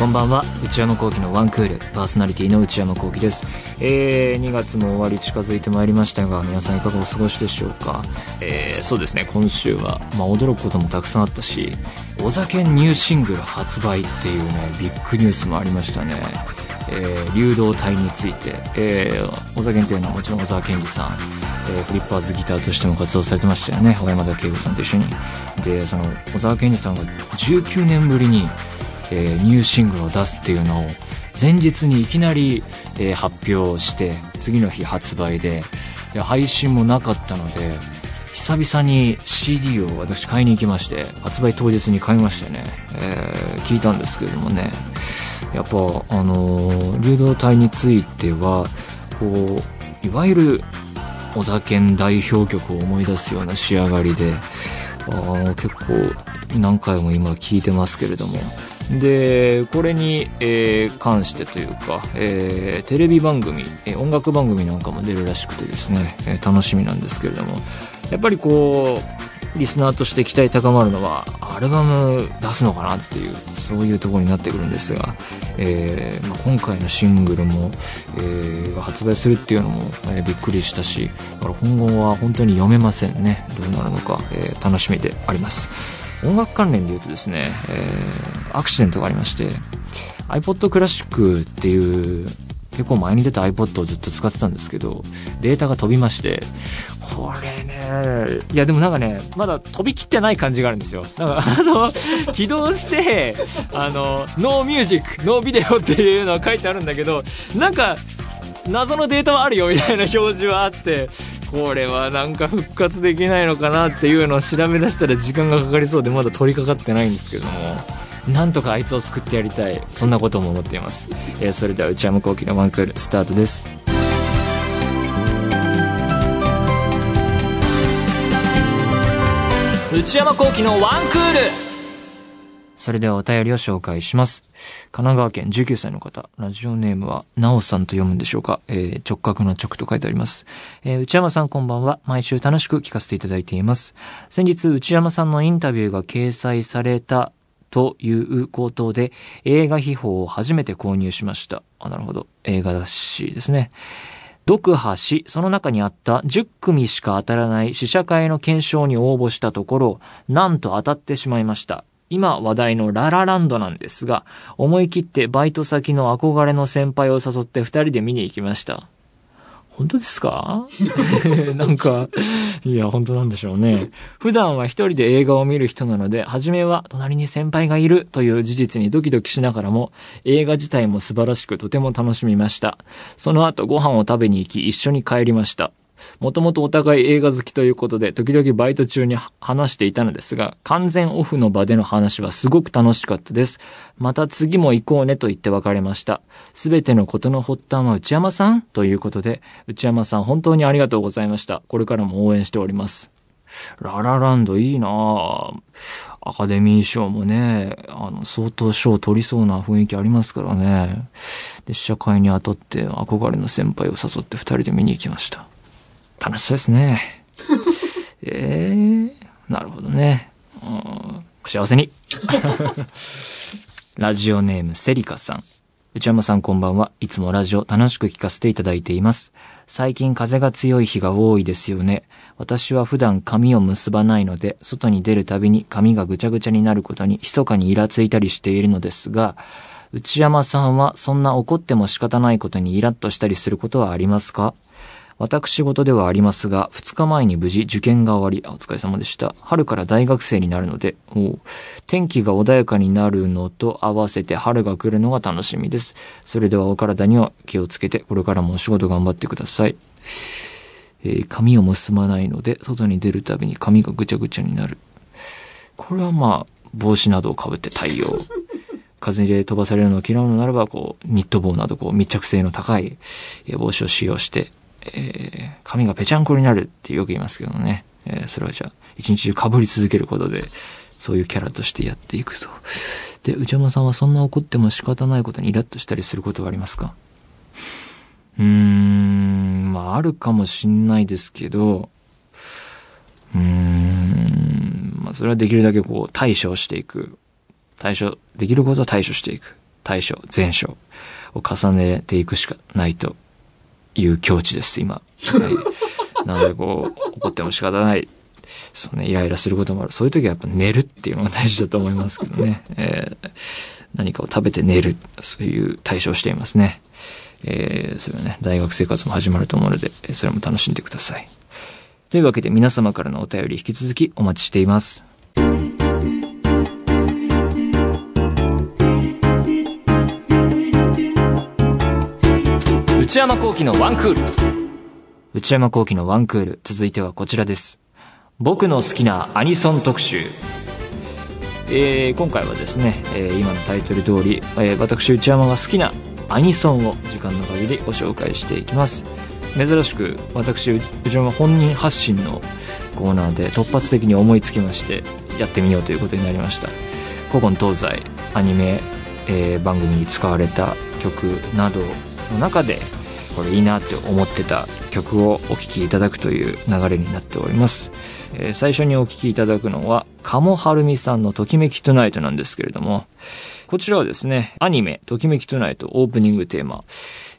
こんばんは。内山聖輝のワンクールパーソナリティの内山聖輝です、えー、2月も終わり近づいてまいりましたが皆さんいかがお過ごしでしょうか、えー、そうですね。今週は、まあ、驚くこともたくさんあったしお酒ニューシングル発売っていうねビッグニュースもありましたね。えー、流動体について、えー、小酒っていうのはもちろん小沢健二さん、えー、フリッパーズギターとしても活動されてましたよね。小山田圭吾さんと一緒に。でその小沢健二さんが19年ぶりにえー、ニューシングルを出すっていうのを前日にいきなり、えー、発表して次の日発売でで配信もなかったので久々に CD を私買いに行きまして発売当日に買いましてね、えー、聞いたんですけれどもね。やっぱあのー、流動体についてはこういわゆるお酒代表曲を思い出すような仕上がりであ結構何回も今聞いてますけれどもでこれに、えー、関してというか、えー、テレビ番組、えー、音楽番組なんかも出るらしくてですね、えー、楽しみなんですけれどもやっぱりこうリスナーとして期待高まるのはアルバム出すのかなっていうそういうところになってくるんですが、えーまあ、今回のシングルも、えー、発売するっていうのも、えー、びっくりしたし今後は本当に読めませんね。どうなるのか、えー、楽しみであります。音楽関連で言うとですね、えー、アクシデントがありまして、iPod クラシックっていう結構前に出た iPod をずっと使ってたんですけど、データが飛びまして、これね、いやでもなんかね、まだ飛びきってない感じがあるんですよ。なんかあの、起動して、あの、 No Music、No Video っていうのは書いてあるんだけど、なんか、謎のデータはあるよみたいな表示はあって、これはなんか復活できないのかなっていうのを調べ出したら時間がかかりそうでまだ取り掛かってないんですけども。なんとかあいつを救ってやりたい。そんなことも思っています、えー、それでは内山昂輝のワンクールスタートです。内山聖輝のワンクール。それではお便りを紹介します。神奈川県19歳の方、ラジオネームは、なおさんと読むんでしょうか、えー、直角の直と書いてあります。えー、内山さんこんばんは。毎週楽しく聞かせていただいています。先日、内山さんのインタビューが掲載されたということで、映画秘宝を初めて購入しました。あ、なるほど。映画雑誌ですね。読破し、その中にあった10組しか当たらない試写会の検証に応募したところ、なんと当たってしまいました。今話題のララランドなんですが、思い切ってバイト先の憧れの先輩を誘って二人で見に行きました。本当ですか？なんか、いや、本当なんでしょうね。普段は一人で映画を見る人なので、初めは隣に先輩がいるという事実にドキドキしながらも、映画自体も素晴らしくとても楽しみました。その後ご飯を食べに行き、一緒に帰りました。もともとお互い映画好きということで、時々バイト中に話していたのですが、完全オフの場での話はすごく楽しかったです。また次も行こうねと言って別れました。すべてのことの発端は内山さんということで、内山さん本当にありがとうございました。これからも応援しております。ララランドいいなアカデミー賞もね、あの、相当賞取りそうな雰囲気ありますからね。で、試写会に当たって憧れの先輩を誘って二人で見に行きました。楽しそうですね。え えー、なるほどね。うん、お幸せに。ラジオネームセリカさん。内山さんこんばんは。いつもラジオ楽しく聞かせていただいています。最近風が強い日が多いですよね。私は普段髪を結ばないので、外に出るたびに髪がぐちゃぐちゃになることに密かにイラついたりしているのですが、内山さんはそんな怒っても仕方ないことにイラッとしたりすることはありますか？私事ではありますが、2日前に無事受験が終わり、お疲れ様でした。春から大学生になるので、天気が穏やかになるのと合わせて春が来るのが楽しみです。それではお体には気をつけて、これからもお仕事頑張ってください。えー、髪を結ばないので、外に出るたびに髪がぐちゃぐちゃになる。これはまあ、帽子などをかぶって対応。風で飛ばされるのを嫌うのならば、こう、ニット帽などこう密着性の高い帽子を使用して、えー、髪がぺちゃんこになるってよく言いますけどね。えー、それはじゃあ、一日中被り続けることで、そういうキャラとしてやっていくと。で、内山さんはそんな怒っても仕方ないことにイラッとしたりすることはありますか？うーん、まあ、あるかもしんないですけど、うーん、まあ、それはできるだけこう、対処していく。対処、できることは対処していく。大賞、前賞を重ねていくしかないという境地です、今。はい、なので、こう、怒っても仕方ない。そうね、イライラすることもある。そういう時はやっぱ寝るっていうのが大事だと思いますけどね。えー、何かを食べて寝る。そういう対処をしていますね。えー、それはね、大学生活も始まると思うので、それも楽しんでください。というわけで皆様からのお便り引き続きお待ちしています。内山幸喜のワンクール。内山幸喜のワンクール。続いてはこちらです。僕の好きなアニソン特集。えー、今回はですね、えー、今のタイトル通り、えー、私内山が好きなアニソンを時間の限りご紹介していきます。珍しく私内山本人発信のコーナーで突発的に思いつきましてやってみようということになりました古今東西アニメ、えー、番組に使われた曲などの中でこれいいなって思ってた曲をお聴きいただくという流れになっております。えー、最初にお聴きいただくのは、鴨はるみさんのときめきトゥナイトなんですけれども、こちらはですね、アニメ、ときめきトゥナイトオープニングテーマ。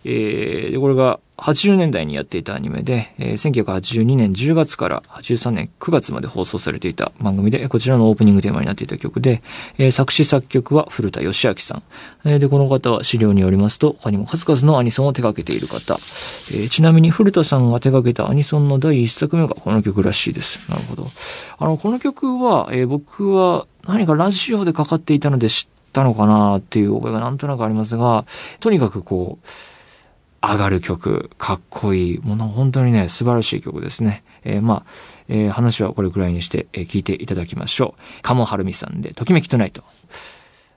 えー、これが80年代にやっていたアニメで、えー、1982年10月から83年9月まで放送されていた番組で、こちらのオープニングテーマになっていた曲で、えー、作詞作曲は古田義明さん。えー、で、この方は資料によりますと、他にも数々のアニソンを手掛けている方。えー、ちなみに古田さんが手掛けたアニソンの第一作目がこの曲らしいです。なるほど。あの、この曲は、えー、僕は何かラジオでかかっていたので知ったのかなっていう覚えがなんとなくありますが、とにかくこう、上がる曲、かっこいい、もの、本当にね、素晴らしい曲ですね。えー、まあ、えー、話はこれくらいにして、えー、聞いていただきましょう。鴨はるみさんで、ときめきトナイト。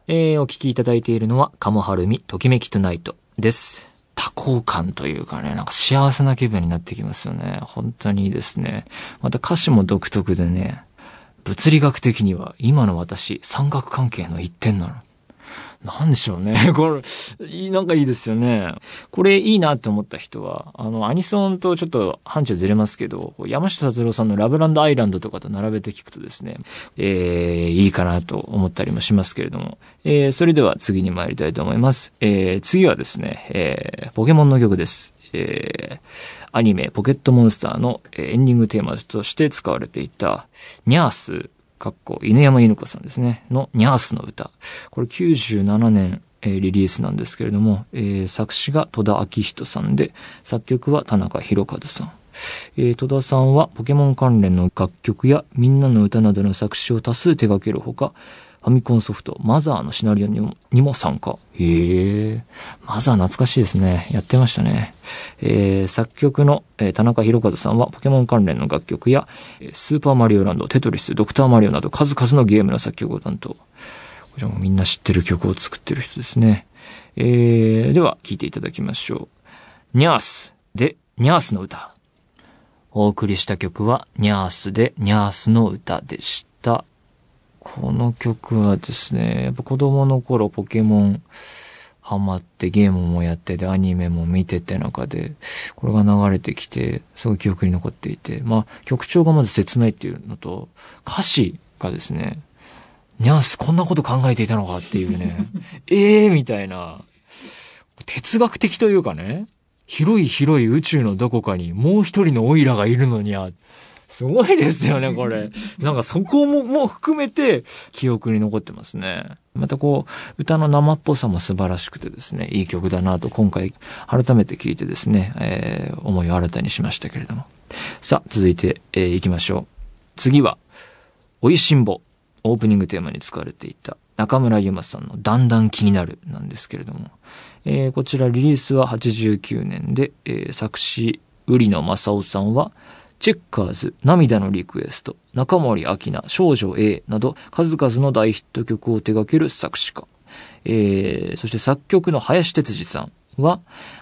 えー、お聞きいただいているのは、鴨はるみ、ときめきトナイトです。多幸感というかね、なんか幸せな気分になってきますよね。本当にいいですね。また歌詞も独特でね、物理学的には今の私、三角関係の一点なの。なんでしょうね。これ、いい、なんかいいですよね。これいいなって思った人は、あの、アニソンとちょっと範疇ずれますけど、山下達郎さんのラブランドアイランドとかと並べて聞くとですね、えー、いいかなと思ったりもしますけれども、えー、それでは次に参りたいと思います。えー、次はですね、えー、ポケモンの曲です。えー、アニメ、ポケットモンスターのエンディングテーマとして使われていた、ニャースかっこ、犬山犬子さんですね、のニャースの歌。これ97年、えー、リリースなんですけれども、えー、作詞が戸田昭人さんで、作曲は田中博和さん。えー、戸田さんはポケモン関連の楽曲やみんなの歌などの作詞を多数手掛けるほか、ァミコンソフト、マザーのシナリオにもにも参加。へえ。マザー懐かしいですね。やってましたね。えー、作曲の、えー、田中宏和さんはポケモン関連の楽曲や、スーパーマリオランド、テトリス、ドクターマリオなど数々のゲームの作曲を担当。こちらもみんな知ってる曲を作ってる人ですね。えー、では、聴いていただきましょう。ニャースで、ニャースの歌。お送りした曲は、ニャースで、ニャースの歌でした。この曲はですね、やっぱ子供の頃ポケモンハマってゲームもやっててアニメも見てて中で、これが流れてきて、すごい記憶に残っていて、まあ曲調がまず切ないっていうのと、歌詞がですね、ニャースこんなこと考えていたのかっていうね、ええみたいな、哲学的というかね、広い広い宇宙のどこかにもう一人のオイラがいるのにゃ、すごいですよね、これ。なんかそこも、もう含めて記憶に残ってますね。またこう、歌の生っぽさも素晴らしくてですね、いい曲だなと今回改めて聞いてですね、えー、思いを新たにしましたけれども。さあ、続いて、えー、行きましょう。次は、おいしんぼ。オープニングテーマに使われていた中村ゆまさんのだんだん気になるなんですけれども、えー、こちらリリースは89年で、えー、作詞、売野正夫さんはチェッカーズ、涙のリクエスト、中森明菜、少女 A など数々の大ヒット曲を手掛ける作詞家。えー、そして作曲の林哲司さんは、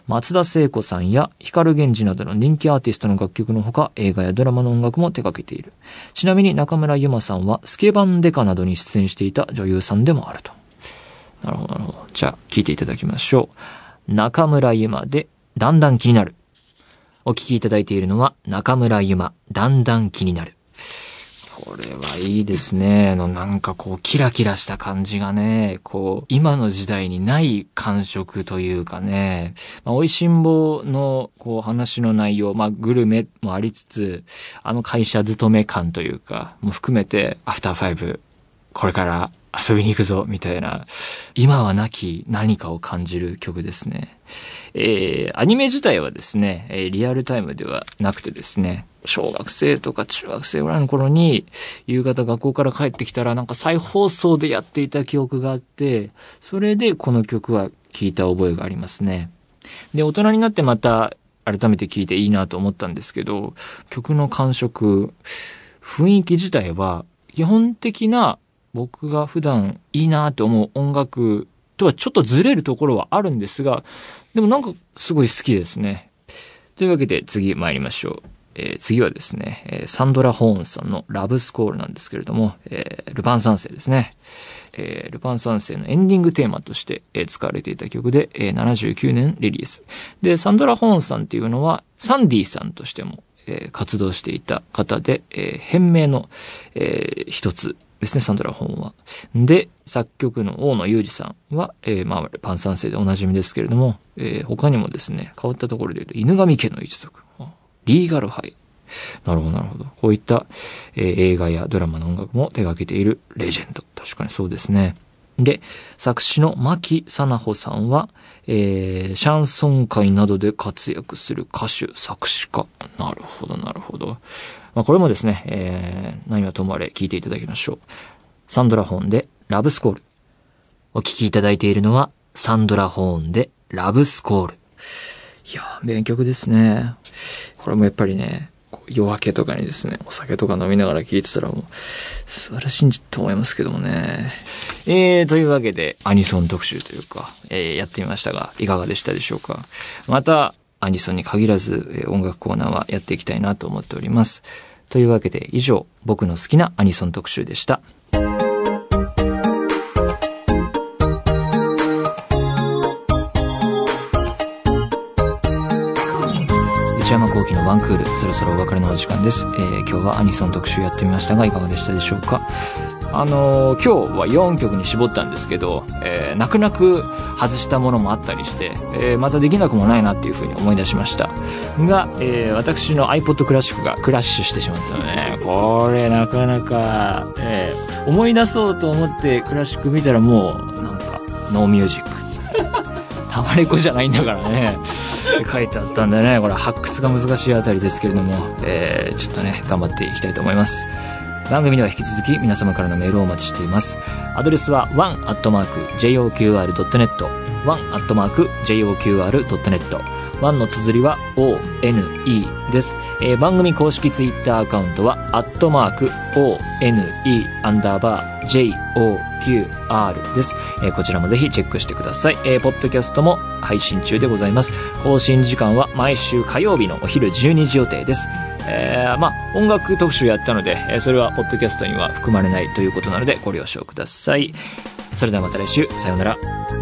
松田聖子さんや光源氏などの人気アーティストの楽曲のほか、映画やドラマの音楽も手掛けている。ちなみに中村ゆまさんは、スケバンデカなどに出演していた女優さんでもあると。なるほど、なるほど。じゃあ、聴いていただきましょう。中村ゆまで、だんだん気になる。お聞きいただいているのは中村ゆま、だんだん気になる。これはいいですね。の、なんかこう、キラキラした感じがね、こう、今の時代にない感触というかね、まあ、美味しんぼの、こう、話の内容、まあ、グルメもありつつ、あの会社勤め感というか、も含めて、アフターファイブ、これから遊びに行くぞ、みたいな、今はなき何かを感じる曲ですね。えー、アニメ自体はですね、えー、リアルタイムではなくてですね、小学生とか中学生ぐらいの頃に、夕方学校から帰ってきたらなんか再放送でやっていた記憶があって、それでこの曲は聴いた覚えがありますね。で、大人になってまた改めて聴いていいなと思ったんですけど、曲の感触、雰囲気自体は基本的な僕が普段いいなって思う音楽とはちょっとずれるところはあるんですが、でもなんかすごい好きですね。というわけで次参りましょう。えー、次はですね、えー、サンドラ・ホーンさんのラブスコールなんですけれども、えー、ルパン三世ですね。えルパン三世のエンディングテーマとして、え使われていた曲で、え79年リリース。で、サンドラ・ホーンさんっていうのは、サンディさんとしても、え活動していた方で、え変名の、え一つですね、サンドラ・ホーンは。で、作曲の大野裕二さんは、えー、まあ、パン三世でおなじみですけれども、えー、他にもですね、変わったところで言うと、犬神家の一族、リーガルハイ。なるほど、なるほど。こういった、えー、映画やドラマの音楽も手掛けているレジェンド。確かにそうですね。で、作詞の牧さなほさんは、えー、シャンソン界などで活躍する歌手、作詞家。なるほど、なるほど。まあ、これもですね、えー、何はともあれ聞いていただきましょう。サンドラホーンでラブスコール。お聴きいただいているのは、サンドラホーンでラブスコール。いや名曲ですね。これもやっぱりね、夜明けとかにですね、お酒とか飲みながら聴いてたらもう、素晴らしいと思いますけどもね。えー、というわけで、アニソン特集というか、えー、やってみましたが、いかがでしたでしょうか？また、アニソンに限らず、えー、音楽コーナーはやっていきたいなと思っております。というわけで、以上、僕の好きなアニソン特集でした。山幸喜のワンクール、そろそろお別れのお時間です。えー、今日はアニソン特集やってみましたが、いかがでしたでしょうか？あの、今日は4曲に絞ったんですけど、えー、泣く泣く外したものもあったりして、えー、またできなくもないなっていうふうに思い出しました。が、えー、私の iPod クラシックがクラッシュしてしまったのでね、これなかなか、えー、思い出そうと思ってクラシック見たらもう、なんか、ノーミュージック。タワレコじゃないんだからね。って書いてあったんでね、これ発掘が難しいあたりですけれども、えー、ちょっとね、頑張っていきたいと思います。番組では引き続き皆様からのメールをお待ちしています。アドレスは one.joqr.net one.joqr.net 1の綴りは ONE です。えー、番組公式ツイッターアカウントは、アットマーク ONE アンダーバー JOQR です。えー、こちらもぜひチェックしてください。えー、ポッドキャストも配信中でございます。更新時間は毎週火曜日のお昼12時予定です。えー、まあ、音楽特集やったので、え、それはポッドキャストには含まれないということなのでご了承ください。それではまた来週、さようなら。